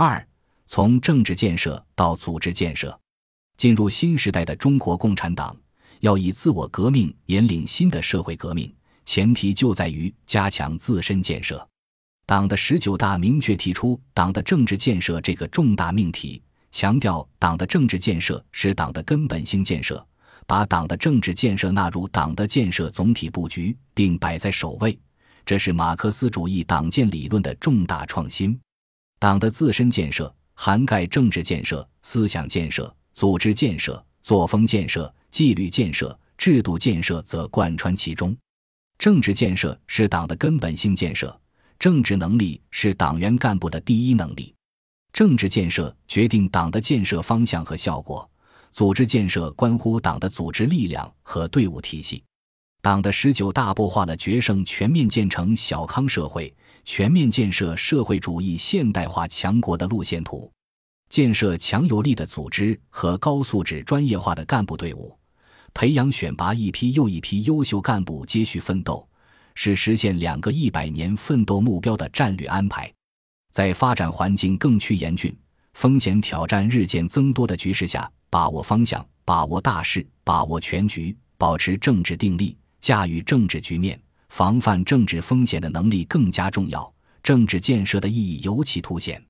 二、从政治建设到组织建设，进入新时代的中国共产党要以自我革命引领新的社会革命，前提就在于加强自身建设。党的十九大明确提出党的政治建设这个重大命题，强调党的政治建设是党的根本性建设，把党的政治建设纳入党的建设总体布局，并摆在首位。这是马克思主义党建理论的重大创新。党的自身建设涵盖政治建设、思想建设、组织建设、作风建设、纪律建设、制度建设，则贯穿其中。政治建设是党的根本性建设。政治能力是党员干部的第一能力，政治建设决定党的建设方向和效果，组织建设关乎党的组织力量和队伍体系。党的十九大擘画了决胜全面建成小康社会、全面建设社会主义现代化强国的路线图，建设强有力的组织和高素质专业化的干部队伍，培养选拔一批又一批优秀干部接续奋斗。是实现两个一百年奋斗目标的战略安排，在发展环境更趋严峻、风险挑战日渐增多的局势下，把握方向、把握大势、把握全局，保持政治定力、驾驭政治局面、防范政治风险的能力更加重要。政治建设的意义尤其凸显。